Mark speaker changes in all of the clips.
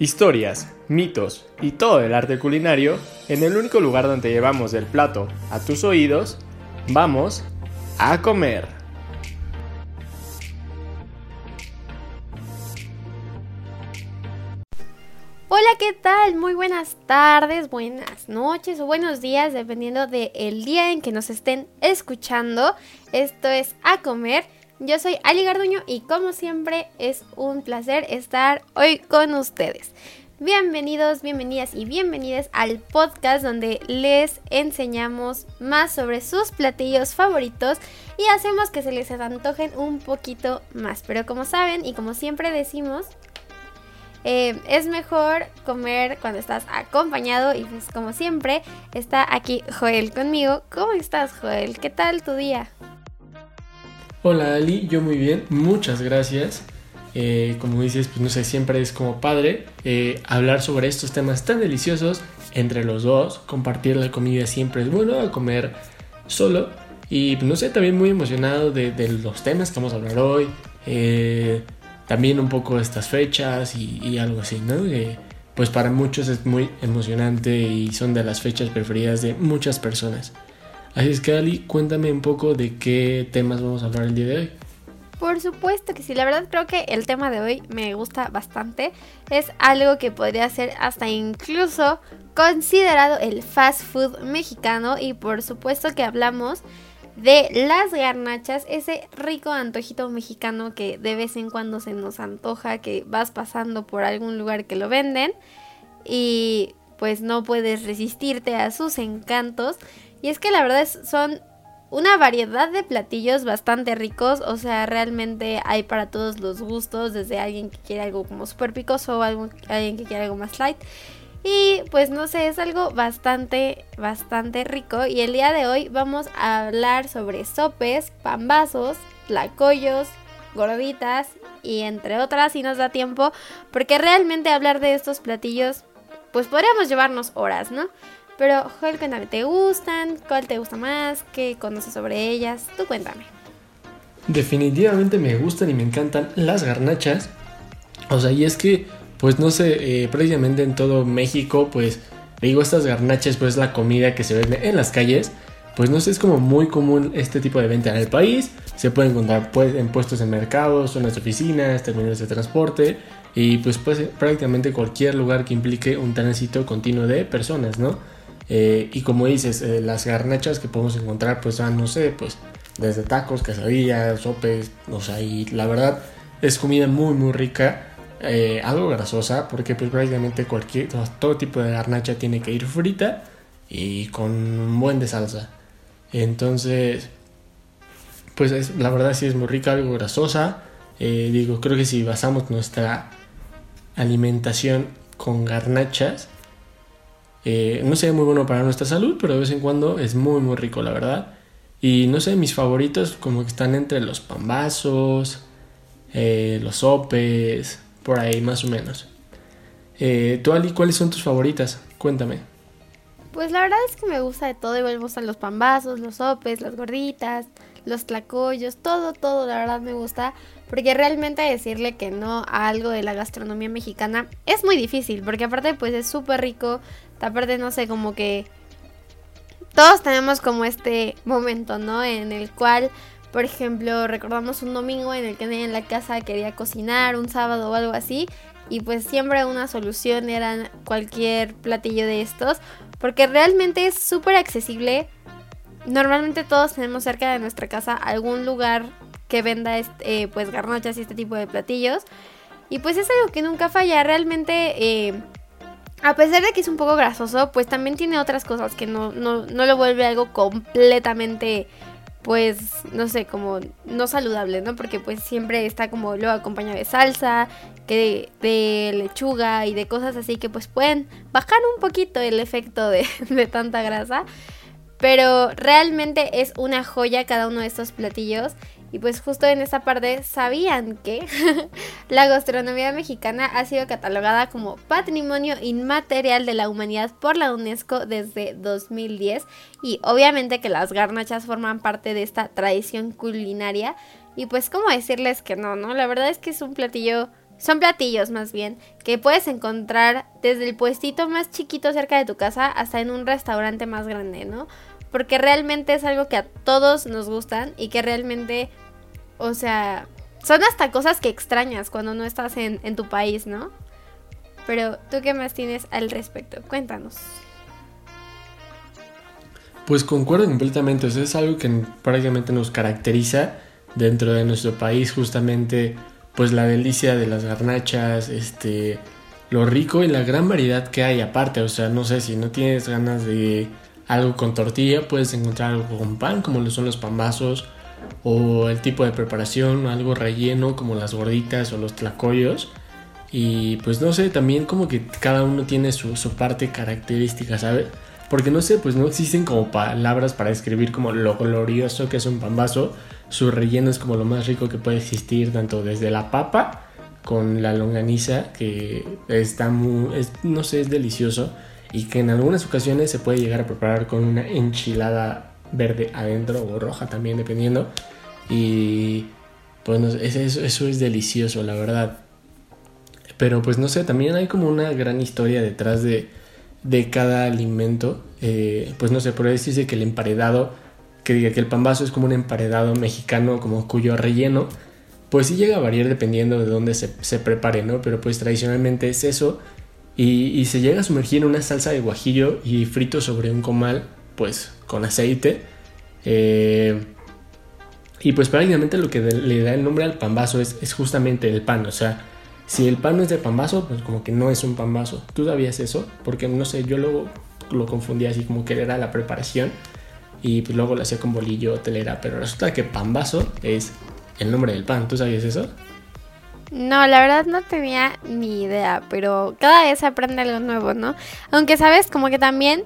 Speaker 1: Historias, mitos y todo el arte culinario en el único lugar donde llevamos el plato a tus oídos, vamos a comer.
Speaker 2: Hola, ¿qué tal? Muy buenas tardes, buenas noches o buenos días, dependiendo del día en que nos estén escuchando. Esto es A Comer. Yo soy Ali Garduño y como siempre es un placer estar hoy con ustedes. Bienvenidos, bienvenidas y bienvenidas al podcast donde les enseñamos más sobre sus platillos favoritos y hacemos que se les antojen un poquito más. Pero como saben y como siempre decimos, eh, es mejor comer cuando estás acompañado y pues como siempre está aquí Joel conmigo. ¿Cómo estás Joel? ¿Qué tal tu día?
Speaker 1: Hola Ali, yo muy bien, muchas gracias. Eh, como dices, pues no sé, siempre es como padre eh, hablar sobre estos temas tan deliciosos entre los dos. Compartir la comida siempre es bueno, comer solo. Y pues, no sé, también muy emocionado de, los temas que vamos a hablar hoy. Eh, también un poco estas fechas y, algo así, ¿no? pues para muchos es muy emocionante y son de las fechas preferidas de muchas personas. Así es que Ali, cuéntame un poco de qué temas vamos a hablar el día de hoy.
Speaker 2: Por supuesto que sí, la verdad creo que el tema de hoy me gusta bastante. Es algo que podría ser hasta incluso considerado el fast food mexicano y por supuesto que hablamos de las garnachas, ese rico antojito mexicano que de vez en cuando se nos antoja, que vas pasando por algún lugar que lo venden y pues no puedes resistirte a sus encantos. Y es que la verdad es, son una variedad de platillos bastante ricos, o sea, realmente hay para todos los gustos, desde alguien que quiere algo como súper picoso o alguien que quiere algo más light. Y pues no sé, es algo bastante, bastante rico. Y el día de hoy vamos a hablar sobre sopes, pambazos, tlacoyos, gorditas y entre otras si nos da tiempo. Porque realmente hablar de estos platillos, pues podríamos llevarnos horas, ¿no? Pero, Joel, cuéntame, ¿te gustan? ¿Cuál te gusta más? ¿Qué conoces sobre ellas? Tú cuéntame.
Speaker 1: Definitivamente me gustan y me encantan las garnachas. O sea, y es que, pues no sé, eh, precisamente en todo México, pues digo, estas garnachas, pues la comida que se vende en las calles. Pues no sé, es como muy común este tipo de venta en el país. Se puede encontrar pues, en puestos en mercados, zonas de oficinas, terminales de transporte y pues, pues prácticamente cualquier lugar que implique un tránsito continuo de personas, ¿no? Eh, y como dices, eh, las garnachas que podemos encontrar, pues van, no sé, pues desde tacos, quesadillas, sopes, o sea, y la verdad es comida muy, muy rica, eh, algo grasosa, porque pues prácticamente cualquier, todo tipo de garnacha tiene que ir frita y con un buen de salsa. Entonces, pues es, la verdad sí es muy rica, algo grasosa. digo, creo que si basamos nuestra alimentación con garnachas, eh, no sé, muy bueno para nuestra salud, pero de vez en cuando es muy, muy rico, la verdad. Y no sé, mis favoritos como que están entre los pambazos, eh, los sopes, por ahí más o menos. Eh, ¿Tú, Ali, cuáles son tus favoritas? Cuéntame.
Speaker 2: Pues la verdad es que me gusta de todo. Igual me gustan los pambazos, los sopes, las gorditas, los tlacoyos, todo, todo, la verdad me gusta. Porque realmente decirle que no a algo de la gastronomía mexicana es muy difícil. Porque aparte pues es súper rico. Aparte no sé, como que todos tenemos como este momento, ¿no? En el cual, por ejemplo, recordamos un domingo en el que nadie en la casa quería cocinar, un sábado o algo así. Y pues siempre una solución era cualquier platillo de estos. Porque realmente es súper accesible. Normalmente todos tenemos cerca de nuestra casa algún lugar que venda eh, pues garnachas y este tipo de platillos. Y pues es algo que nunca falla. Realmente, eh, a pesar de que es un poco grasoso, pues también tiene otras cosas que no, no, no lo vuelve algo completamente, pues, no sé, como no saludable, ¿no? Porque pues siempre está como luego acompañado de salsa, que de, lechuga y de cosas así que pues pueden bajar un poquito el efecto de, de tanta grasa. Pero realmente es una joya cada uno de estos platillos. Y pues justo en esta parte sabían que la gastronomía mexicana ha sido catalogada como patrimonio inmaterial de la humanidad por la UNESCO desde 2010 y obviamente que las garnachas forman parte de esta tradición culinaria y pues cómo decirles que no, ¿no? La verdad es que es un platillo son platillos más bien que puedes encontrar desde el puestito más chiquito cerca de tu casa hasta en un restaurante más grande, ¿no? Porque realmente es algo que a todos nos gustan y que realmente, o sea, son hasta cosas que extrañas cuando no estás en, en tu país, ¿no? Pero tú qué más tienes al respecto? Cuéntanos.
Speaker 1: Pues concuerdo completamente, o sea, es algo que prácticamente nos caracteriza dentro de nuestro país, justamente pues la delicia de las garnachas, este, lo rico y la gran variedad que hay aparte, o sea, no sé, si no tienes ganas de algo con tortilla, puedes encontrar algo con pan, como lo son los pambazos, o el tipo de preparación, algo relleno como las gorditas o los tlacoyos. Y pues no sé, también como que cada uno tiene su, su parte característica, ¿sabes? Porque no sé, pues no existen como palabras para describir como lo glorioso que es un pambazo. Su relleno es como lo más rico que puede existir, tanto desde la papa con la longaniza, que está muy, no sé, es delicioso. Y que en algunas ocasiones se puede llegar a preparar con una enchilada verde adentro o roja también, dependiendo. Y pues eso, eso es delicioso, la verdad. Pero pues no sé, también hay como una gran historia detrás de de cada alimento. Eh, pues no sé, por eso que el emparedado, que diga que el pambazo es como un emparedado mexicano, como cuyo relleno, pues sí llega a variar dependiendo de dónde se, se prepare, ¿no? Pero pues tradicionalmente es eso. Y, se llega a sumergir en una salsa de guajillo y frito sobre un comal, pues con aceite. Eh, y pues prácticamente lo que le da el nombre al pambazo es, es justamente el pan, o sea, si el pan no es de pambazo, pues como que no es un pambazo. ¿Tú sabías eso? Porque no sé, yo luego lo confundía así como que era la preparación y pues luego lo hacía con bolillo, telera, pero resulta que pambazo es el nombre del pan. ¿Tú sabías eso?
Speaker 2: No, la verdad no tenía ni idea, pero cada vez se aprende algo nuevo, ¿no? Aunque sabes, como que también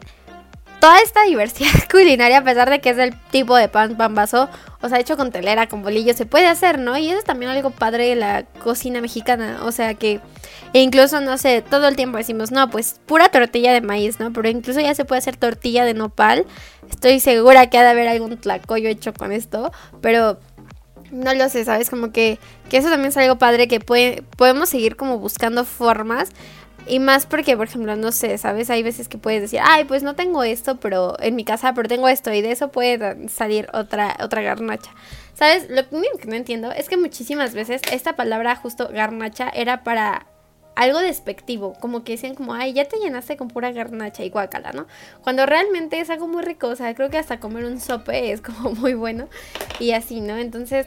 Speaker 2: toda esta diversidad culinaria, a pesar de que es el tipo de pan pambazo, o sea, hecho con telera, con bolillo, se puede hacer, ¿no? Y eso es también algo padre de la cocina mexicana, o sea que incluso, no sé, todo el tiempo decimos, no, pues pura tortilla de maíz, ¿no? Pero incluso ya se puede hacer tortilla de nopal. Estoy segura que ha de haber algún tlacoyo hecho con esto, pero no lo sé, ¿sabes? Como que, que eso también es algo padre que puede, podemos seguir como buscando formas y más porque, por ejemplo, no sé, ¿sabes? Hay veces que puedes decir, ay, pues no tengo esto, pero en mi casa, pero tengo esto, y de eso puede salir otra, otra garnacha. ¿Sabes? Lo que no entiendo es que muchísimas veces esta palabra justo garnacha era para algo despectivo, como que decían como, ay, ya te llenaste con pura garnacha y guacala, ¿no? Cuando realmente es algo muy rico, o sea, creo que hasta comer un sope es como muy bueno y así, ¿no? Entonces,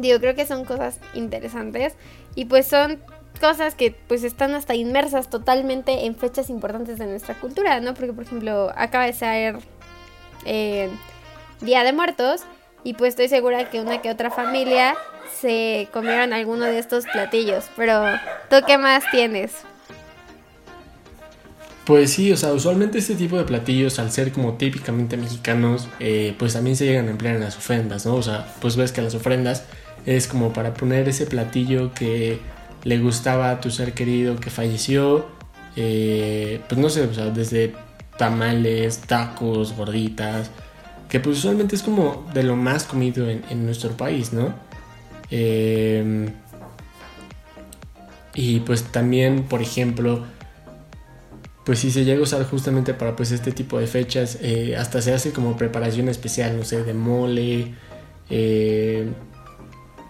Speaker 2: digo, creo que son cosas interesantes y pues son cosas que pues están hasta inmersas totalmente en fechas importantes de nuestra cultura, ¿no? Porque por ejemplo acaba de ser eh, Día de Muertos y pues estoy segura que una que otra familia se comieron alguno de estos platillos, pero ¿tú qué más tienes?
Speaker 1: Pues sí, o sea, usualmente este tipo de platillos, al ser como típicamente mexicanos, eh, pues también se llegan a emplear en las ofrendas, ¿no? O sea, pues ves que las ofrendas es como para poner ese platillo que le gustaba a tu ser querido que falleció, eh, pues no sé, o sea, desde tamales, tacos, gorditas, que pues usualmente es como de lo más comido en, nuestro país, ¿no? Eh, y pues también, por ejemplo, pues si se llega a usar justamente para pues este tipo de fechas, eh, hasta se hace como preparación especial, no sé, de mole,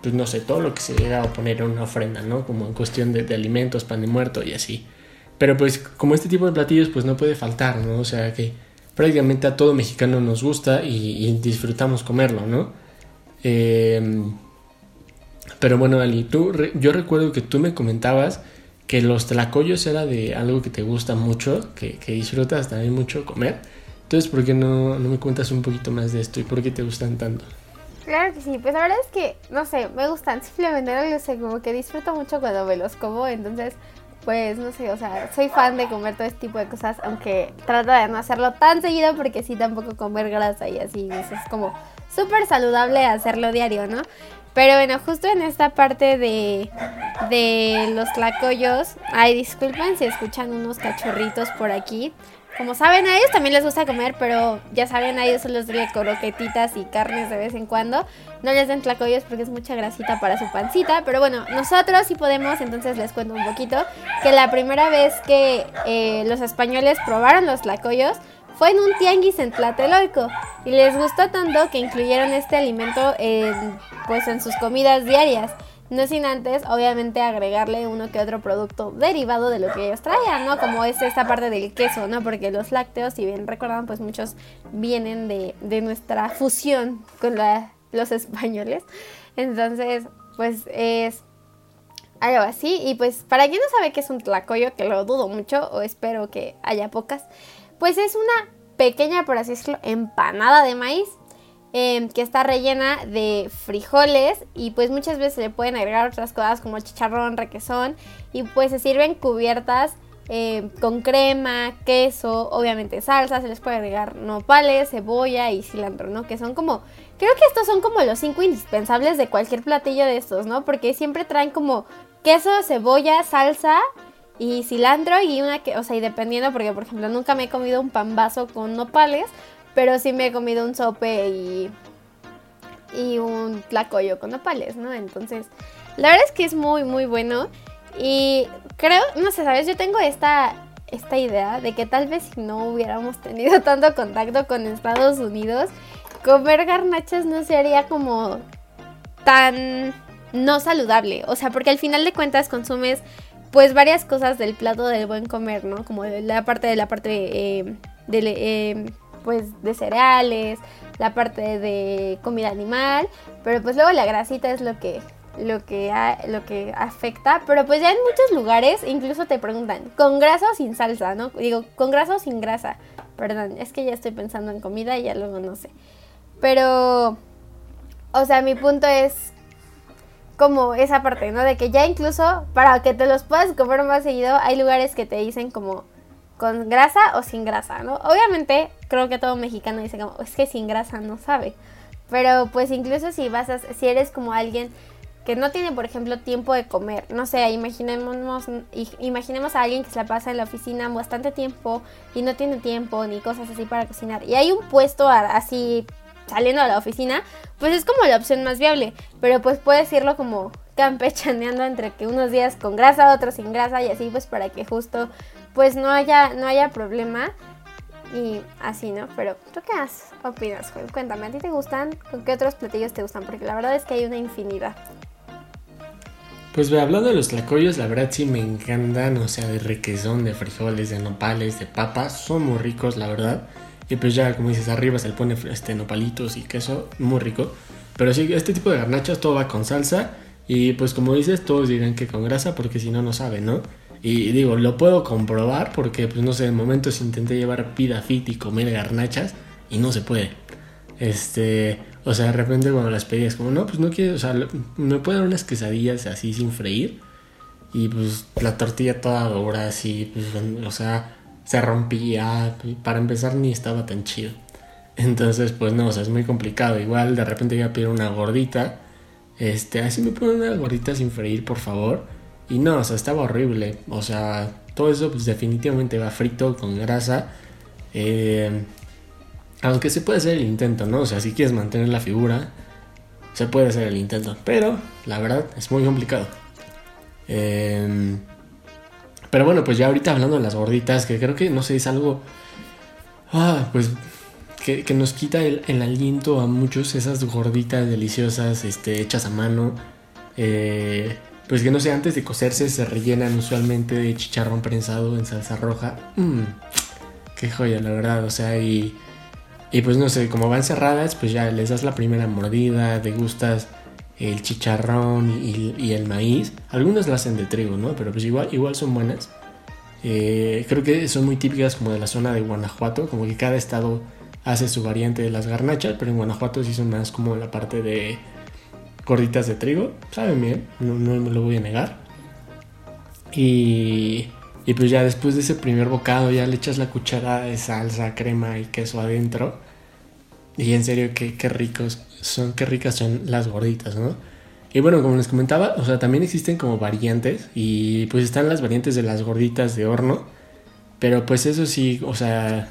Speaker 1: pues no sé, todo lo que se llega a poner en una ofrenda, ¿no? Como en cuestión de, alimentos, pan de muerto y así. Pero pues como este tipo de platillos pues no puede faltar, ¿no? O sea que prácticamente a todo mexicano nos gusta y, disfrutamos comerlo, ¿no? Em, pero bueno, Ali, tú, yo recuerdo que tú me comentabas que los tlacoyos era de algo que te gusta mucho, que, que disfrutas también mucho comer. Entonces, ¿por qué no, no me cuentas un poquito más de esto y por qué te gustan tanto?
Speaker 2: Claro que sí, pues la verdad es que, no sé, me gustan, simplemente no sé, como que disfruto mucho cuando me los como, entonces, pues no sé, o sea, soy fan de comer todo este tipo de cosas, aunque trato de no hacerlo tan seguido porque sí tampoco comer grasa y así, es como súper saludable hacerlo diario, ¿no? Pero bueno, justo en esta parte de, de los tlacoyos, ay, disculpen si escuchan unos cachorritos por aquí, como saben, a ellos también les gusta comer, pero ya saben, a ellos solo les doy croquetitas y carnes de vez en cuando. No les den tlacoyos porque es mucha grasita para su pancita. Pero bueno, nosotros sí podemos, entonces les cuento un poquito. Que la primera vez que eh, los españoles probaron los tlacoyos fue en un tianguis en Tlatelolco. Y les gustó tanto que incluyeron este alimento en, pues, en sus comidas diarias. No sin antes, obviamente, agregarle uno que otro producto derivado de lo que ellos traían, ¿no? Como es esta parte del queso, ¿no? Porque los lácteos, si bien recuerdan, pues muchos vienen de, de nuestra fusión con los españoles. Entonces, pues es algo así. Y pues, para quien no sabe qué es un tlacoyo, que lo dudo mucho, o espero que haya pocas, pues es una pequeña, por así decirlo, empanada de maíz Em, que está rellena de frijoles y pues muchas veces le pueden agregar otras cosas como chicharrón, requesón y pues se sirven cubiertas em, con crema, queso, obviamente salsa, se les puede agregar nopales, cebolla y cilantro, ¿no? Que son como, creo que estos son como los cinco indispensables de cualquier platillo de estos, ¿no? Porque siempre traen como queso, cebolla, salsa y cilantro y una que, o sea, y dependiendo, porque por ejemplo nunca me he comido un pan vaso con nopales, pero sí me he comido un sope y, y un tlacoyo con nopales, ¿no? Entonces, la verdad es que es muy, muy bueno. Y creo, no sé, ¿sabes? Yo tengo esta, esta idea de que tal vez si no hubiéramos tenido tanto contacto con Estados Unidos, comer garnachas no sería como tan no saludable. O sea, porque al final de cuentas consumes pues varias cosas del plato del buen comer, ¿no? Como la parte de la parte eh, de, eh, pues de cereales, la parte de comida animal, pero pues luego la grasita es lo que lo que lo que afecta, pero pues ya en muchos lugares incluso te preguntan, ¿con grasa o sin salsa, no? Digo, ¿con grasa o sin grasa? Perdón, es que ya estoy pensando en comida y ya luego no sé. Pero o sea, mi punto es como esa parte, ¿no? De que ya incluso para que te los puedas comer más seguido, hay lugares que te dicen como con grasa o sin grasa, ¿no? Obviamente, creo que todo mexicano dice como, es que sin grasa no sabe. Pero pues incluso si vas a, si eres como alguien que no tiene, por ejemplo, tiempo de comer, no sé, imaginemos, imaginemos a alguien que se la pasa en la oficina bastante tiempo y no tiene tiempo ni cosas así para cocinar. Y hay un puesto así saliendo a la oficina, pues es como la opción más viable. Pero pues puedes irlo como campechaneando entre que unos días con grasa, otros sin grasa y así pues para que justo pues no haya, no haya problema. Y así, ¿no? Pero ¿tú qué opinas, Juan? Cuéntame, ¿a ti te gustan? ¿Con qué otros platillos te gustan? Porque la verdad es que hay una infinidad.
Speaker 1: Pues hablando de los tlacoyos, la verdad sí me encantan, o sea, de requesón, de frijoles, de nopales, de papas, son muy ricos, la verdad. Y pues ya, como dices, arriba se le pone este, nopalitos y queso, muy rico. Pero sí, este tipo de garnachas todo va con salsa. Y pues como dices, todos dirán que con grasa porque si no, no saben, ¿no? Y digo, lo puedo comprobar porque, pues no sé, en momentos intenté llevar vida fit y comer garnachas y no se puede. Este, o sea, de repente cuando las pedías, como, no, pues no quiero, o sea, me puede dar unas quesadillas así sin freír. Y pues la tortilla toda dura, así, pues, o sea, se rompía. Para empezar, ni estaba tan chido. Entonces, pues no, o sea, es muy complicado. Igual de repente iba a una gordita. Este, así me ponen una gordita sin freír, por favor y no, o sea, estaba horrible. O sea, todo eso pues definitivamente va frito con grasa. Eh, aunque se puede hacer el intento, ¿no? O sea, si quieres mantener la figura, se puede hacer el intento. Pero, la verdad, es muy complicado. Eh, pero bueno, pues ya ahorita hablando de las gorditas, que creo que, no sé, es algo... Ah, pues que, nos quita el, aliento a muchos, esas gorditas deliciosas, este, hechas a mano. Eh, pues que no sé, antes de cocerse se rellenan usualmente de chicharrón prensado en salsa roja. Mmm, qué joya, la verdad, o sea, y, y pues no sé, como van cerradas, pues ya les das la primera mordida, degustas el chicharrón y, el maíz. Algunas las hacen de trigo, ¿no? Pero pues igual, igual son buenas. Eh, creo que son muy típicas como de la zona de Guanajuato, como que cada estado hace su variante de las garnachas, pero en Guanajuato sí son más como la parte de gorditas de trigo, saben bien, no, me lo voy a negar. Y, y pues ya después de ese primer bocado ya le echas la cucharada de salsa, crema y queso adentro. Y en serio, qué, qué ricos son, qué ricas son las gorditas, ¿no? Y bueno, como les comentaba, o sea, también existen como variantes y pues están las variantes de las gorditas de horno, Pero pues eso sí, o sea,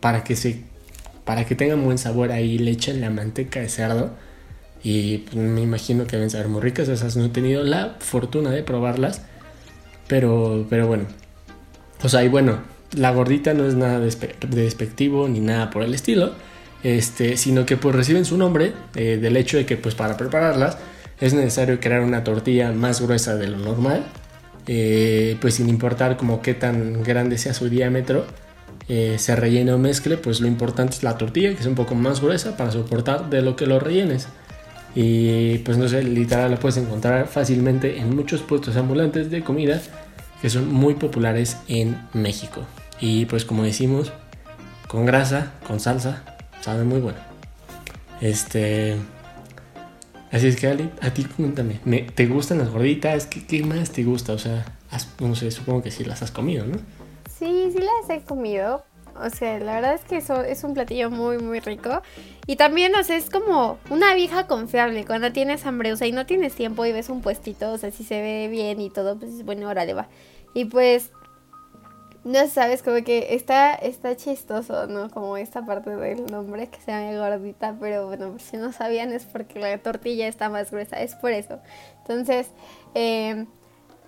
Speaker 1: para que se para que tengan buen sabor ahí le echan la manteca de cerdo y pues, me imagino que deben saber muy ricas, esas no he tenido la fortuna de probarlas, pero pero bueno. O sea, y bueno, la gordita no es nada despectivo ni nada por el estilo, este, sino que pues reciben su nombre eh, del hecho de que pues para prepararlas es necesario crear una tortilla más gruesa de lo normal, eh, pues sin importar como qué tan grande sea su diámetro, eh, se rellene o mezcle, pues lo importante es la tortilla, que es un poco más gruesa para soportar de lo que lo rellenes. Y pues no sé, literal la puedes encontrar fácilmente en muchos puestos ambulantes de comida que son muy populares en México. Y pues como decimos, con grasa, con salsa, sabe muy bueno. Este. Así es que, Ali, a ti cuéntame, ¿te gustan las gorditas? ¿Qué, más te gusta? O sea, no sé, supongo que sí las has comido, ¿no?
Speaker 2: Sí, sí las he comido. O sea, la verdad es que eso es un platillo muy, muy rico. Y también, o sea, es como una vieja confiable. Cuando tienes hambre, o sea, y no tienes tiempo y ves un puestito, o sea, si se ve bien y todo, pues bueno, órale, va. Y pues no sabes, como que está, está chistoso, ¿no? Como esta parte del nombre que se llama gordita, pero bueno, si no sabían es porque la tortilla está más gruesa, es por eso. Entonces, eh,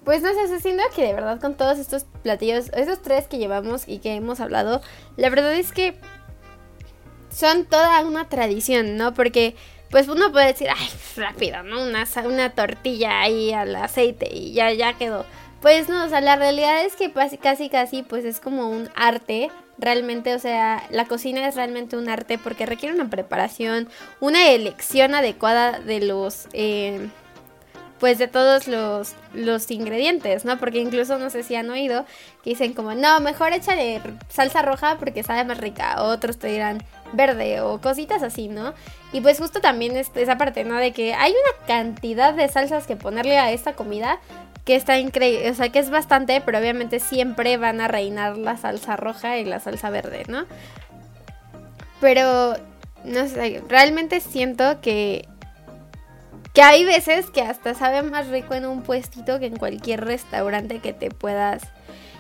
Speaker 2: pues no sé, siento que de verdad con todos estos platillos, esos tres que llevamos y que hemos hablado, la verdad es que son toda una tradición, ¿no? Porque pues uno puede decir, ay, rápido, ¿no? Una, una tortilla ahí al aceite y ya, ya quedó. Pues no, o sea, la realidad es que casi casi pues es como un arte. Realmente, o sea, la cocina es realmente un arte porque requiere una preparación, una elección adecuada de los... Eh, pues de todos los, los ingredientes, ¿no? Porque incluso no sé si han oído que dicen como, no, mejor échale salsa roja porque sabe más rica. Otros te dirán verde o cositas así, ¿no? Y pues justo también esa parte, ¿no? De que hay una cantidad de salsas que ponerle a esta comida que está increíble, o sea, que es bastante, pero obviamente siempre van a reinar la salsa roja y la salsa verde, ¿no? Pero, no sé, realmente siento que, que hay veces que hasta sabe más rico en un puestito que en cualquier restaurante que te puedas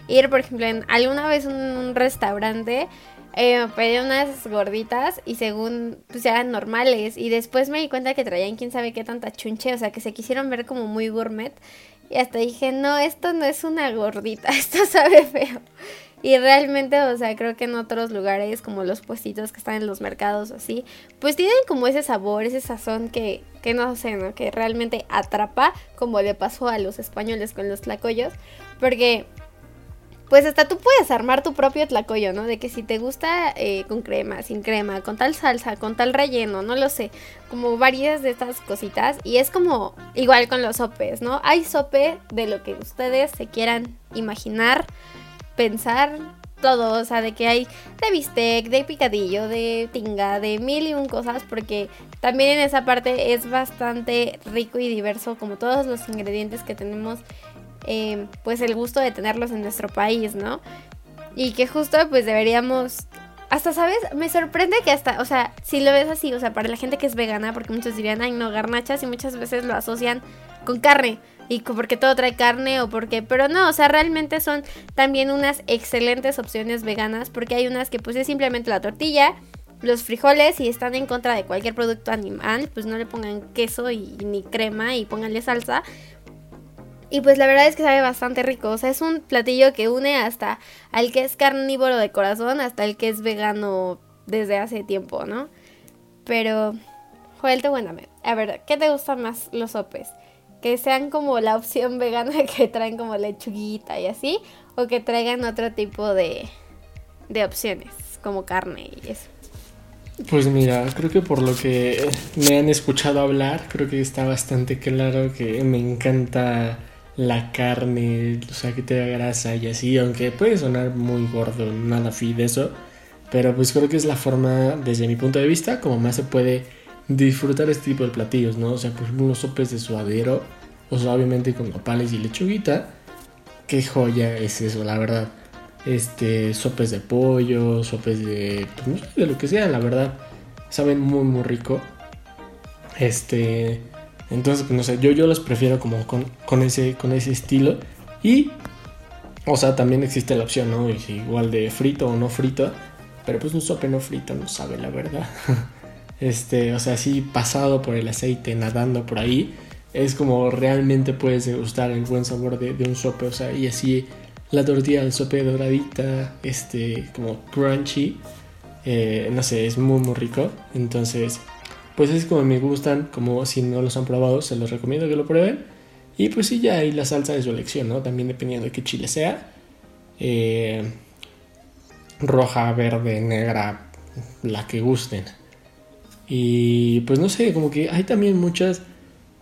Speaker 2: ir. Por ejemplo, en alguna vez en un restaurante eh, pedí unas gorditas y según pues eran normales y después me di cuenta que traían quién sabe qué tanta chunche, o sea que se quisieron ver como muy gourmet y hasta dije, no, esto no es una gordita, esto sabe feo. Y realmente, o sea, creo que en otros lugares, como los puestitos que están en los mercados así, pues tienen como ese sabor, ese sazón que, que no sé, ¿no? Que realmente atrapa, como le pasó a los españoles con los tlacoyos. Porque pues hasta tú puedes armar tu propio tlacoyo, ¿no? De que si te gusta eh, con crema, sin crema, con tal salsa, con tal relleno, no lo sé, como varias de estas cositas. Y es como igual con los sopes, ¿no? Hay sope de lo que ustedes se quieran imaginar, pensar, todo, o sea, de que hay de bistec, de picadillo, de tinga, de mil y un cosas, porque también en esa parte es bastante rico y diverso, como todos los ingredientes que tenemos Em, pues el gusto de tenerlos en nuestro país, ¿no? Y que justo pues deberíamos... Hasta, ¿sabes? Me sorprende que hasta, o sea, si lo ves así, o sea, para la gente que es vegana, porque muchos dirían, ay, no, garnachas, y muchas veces lo asocian con carne, y porque todo trae carne o porque, pero no, o sea, realmente son también unas excelentes opciones veganas, porque hay unas que pues es simplemente la tortilla, los frijoles, y están en contra de cualquier producto animal, pues no le pongan queso y ni crema y pónganle salsa, y pues la verdad es que sabe bastante rico. O sea, es un platillo que une hasta al que es carnívoro de corazón hasta el que es vegano desde hace tiempo, ¿no? Pero, Joel, te cuéntame. A ver, ¿qué te gustan más los sopes? ¿Que sean como la opción vegana que traen como lechuguita y así? ¿O que traigan otro tipo de, de opciones, como carne y eso?
Speaker 1: Pues mira, creo que por lo que me han escuchado hablar, creo que está bastante claro que me encanta la carne, o sea, que te da grasa y así, aunque puede sonar muy gordo, nada fi de eso, pero pues creo que es la forma, desde mi punto de vista, como más se puede disfrutar este tipo de platillos, ¿no? O sea, por ejemplo, unos sopes de suadero, o sea, obviamente con nopales y lechuguita, qué joya es eso, la verdad. Este, sopes de pollo, sopes de, pues, de lo que sea, la verdad, saben muy, muy rico. Este, entonces, pues, no sé, yo, yo los prefiero como con, ese, con ese estilo. Y O sea, también existe la opción, ¿no? Igual de frito o no frito. Pero pues un sope no frito no sabe la verdad. este, o sea, así pasado por el aceite, nadando por ahí. Es como realmente puedes degustar el buen sabor de, un sope. O sea, y así la tortilla del sope doradita, este, como crunchy. Eh, no sé, es muy muy rico. Entonces, pues es como me gustan. Como si no los han probado, se los recomiendo que lo prueben. Y pues sí, ya hay la salsa de su elección, ¿no? También dependiendo de qué chile sea. Eh, roja, verde, negra, la que gusten. Y pues no sé, como que hay también muchas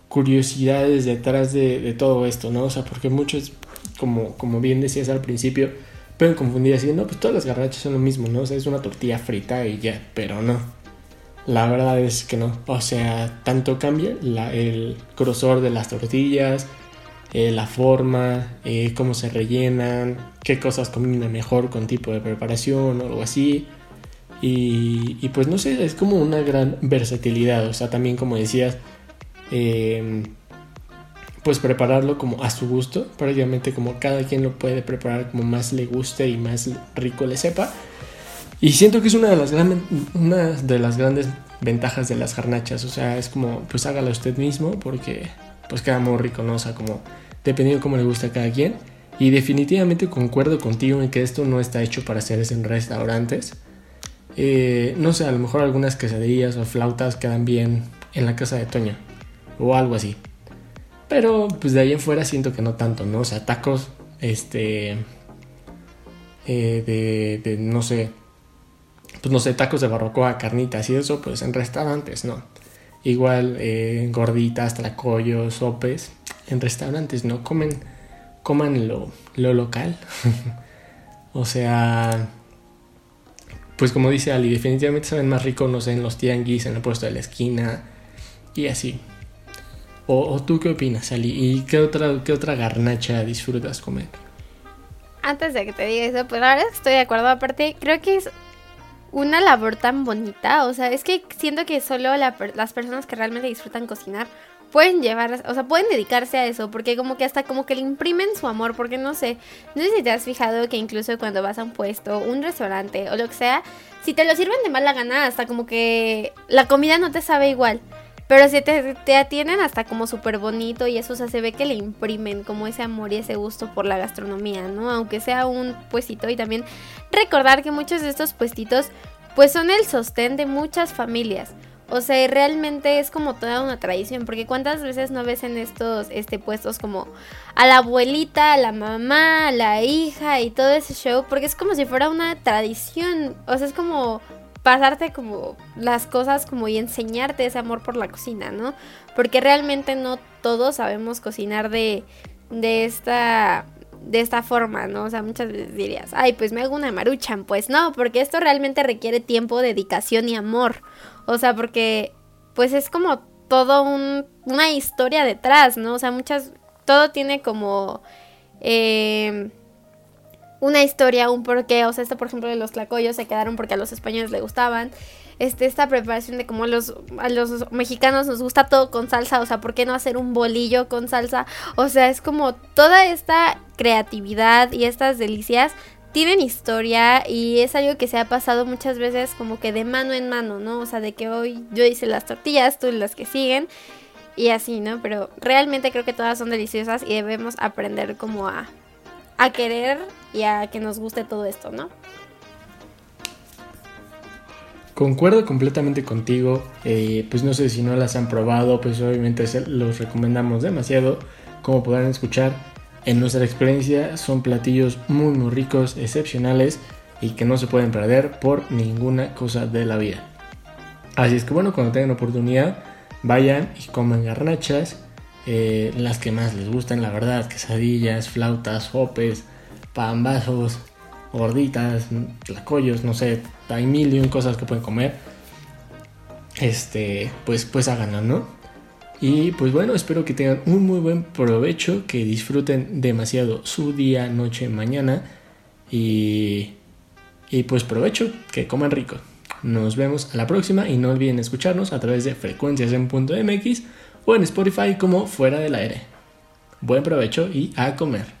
Speaker 1: curiosidades detrás de, todo esto, ¿no? O sea, porque muchos, como, como bien decías al principio, pueden confundir así, no, pues todas las garrachas son lo mismo, ¿no? O sea, es una tortilla frita y ya, pero no. La verdad es que no. O sea, tanto cambia el grosor de las tortillas, eh, la forma, eh, cómo se rellenan, qué cosas combinan mejor con tipo de preparación o algo así. Y, pues no sé, es como una gran versatilidad. O sea, también como decías, em, pues prepararlo como a su gusto. Prácticamente como cada quien lo puede preparar como más le guste y más rico le sepa. Y siento que es una de las, una de las grandes ventajas de las garnachas. O sea, es como, pues hágalo usted mismo porque pues queda muy rico, ¿no? O sea, como dependiendo de cómo le gusta a cada quien. Y definitivamente concuerdo contigo en que esto no está hecho para hacerse en restaurantes. Eh, no sé, a lo mejor algunas quesadillas o flautas quedan bien en la casa de Toño o algo así. Pero pues de ahí en fuera siento que no tanto, ¿no? O sea, tacos, este, eh, de, de, no sé, pues no sé, tacos de barbacoa, carnitas y eso, pues en restaurantes, ¿no? Igual eh, gorditas, tracollos, sopes, en restaurantes, ¿no? Comen, coman lo, lo local. o sea, pues como dice Ali, definitivamente saben más rico, no sé, en los tianguis, en el puesto de la esquina y así. ¿O, tú qué opinas, Ali? ¿Y qué otra, qué otra garnacha disfrutas comer?
Speaker 2: Antes de que te diga eso, pues la es que estoy de acuerdo. Aparte, creo que es una labor tan bonita. O sea, es que siento que solo las personas que realmente disfrutan cocinar pueden llevar, o sea, pueden dedicarse a eso, porque como que hasta como que le imprimen su amor, porque no sé, no sé si te has fijado que incluso cuando vas a un puesto, un restaurante o lo que sea, si te lo sirven de mala gana, hasta como que la comida no te sabe igual. Pero si te, te atienden hasta como súper bonito y eso, o sea, se ve que le imprimen como ese amor y ese gusto por la gastronomía, ¿no? Aunque sea un puestito y también recordar que muchos de estos puestitos pues son el sostén de muchas familias. O sea, realmente es como toda una tradición, porque cuántas veces no ves en estos este, puestos como a la abuelita, a la mamá, a la hija y todo ese show, porque es como si fuera una tradición, o sea, es como pasarte como las cosas como y enseñarte ese amor por la cocina, ¿no? Porque realmente no todos sabemos cocinar de, de esta de esta forma, ¿no? O sea, muchas veces dirías, ay, pues me hago una maruchan. Pues no, porque esto realmente requiere tiempo, dedicación y amor. O sea, porque pues es como todo un, una historia detrás, ¿no? O sea, muchas, todo tiene como eh, una historia, un porqué. O sea, esto por ejemplo de los tlacoyos se quedaron porque a los españoles le gustaban. Este, esta preparación de cómo los, a los mexicanos nos gusta todo con salsa, o sea, ¿por qué no hacer un bolillo con salsa? O sea, es como toda esta creatividad y estas delicias tienen historia y es algo que se ha pasado muchas veces como que de mano en mano, ¿no? O sea, de que hoy yo hice las tortillas, tú las que siguen y así, ¿no? Pero realmente creo que todas son deliciosas y debemos aprender como a, a querer y a que nos guste todo esto, ¿no?
Speaker 1: Concuerdo completamente contigo, eh, pues no sé si no las han probado, pues obviamente los recomendamos demasiado, como podrán escuchar en nuestra experiencia son platillos muy muy ricos, excepcionales y que no se pueden perder por ninguna cosa de la vida. Así es que bueno, cuando tengan oportunidad, vayan y coman garnachas, eh, las que más les gustan, la verdad, quesadillas, flautas, hopes, pambazos, gorditas, tlacoyos, no sé, hay mil y un cosas que pueden comer. Este, pues, pues háganlo, ¿no? Y pues bueno, espero que tengan un muy buen provecho, que disfruten demasiado su día, noche, mañana. Y, y pues provecho, que coman rico. Nos vemos a la próxima y no olviden escucharnos a través de frecuencias en punto MX o en Spotify como fuera del aire. Buen provecho y a comer.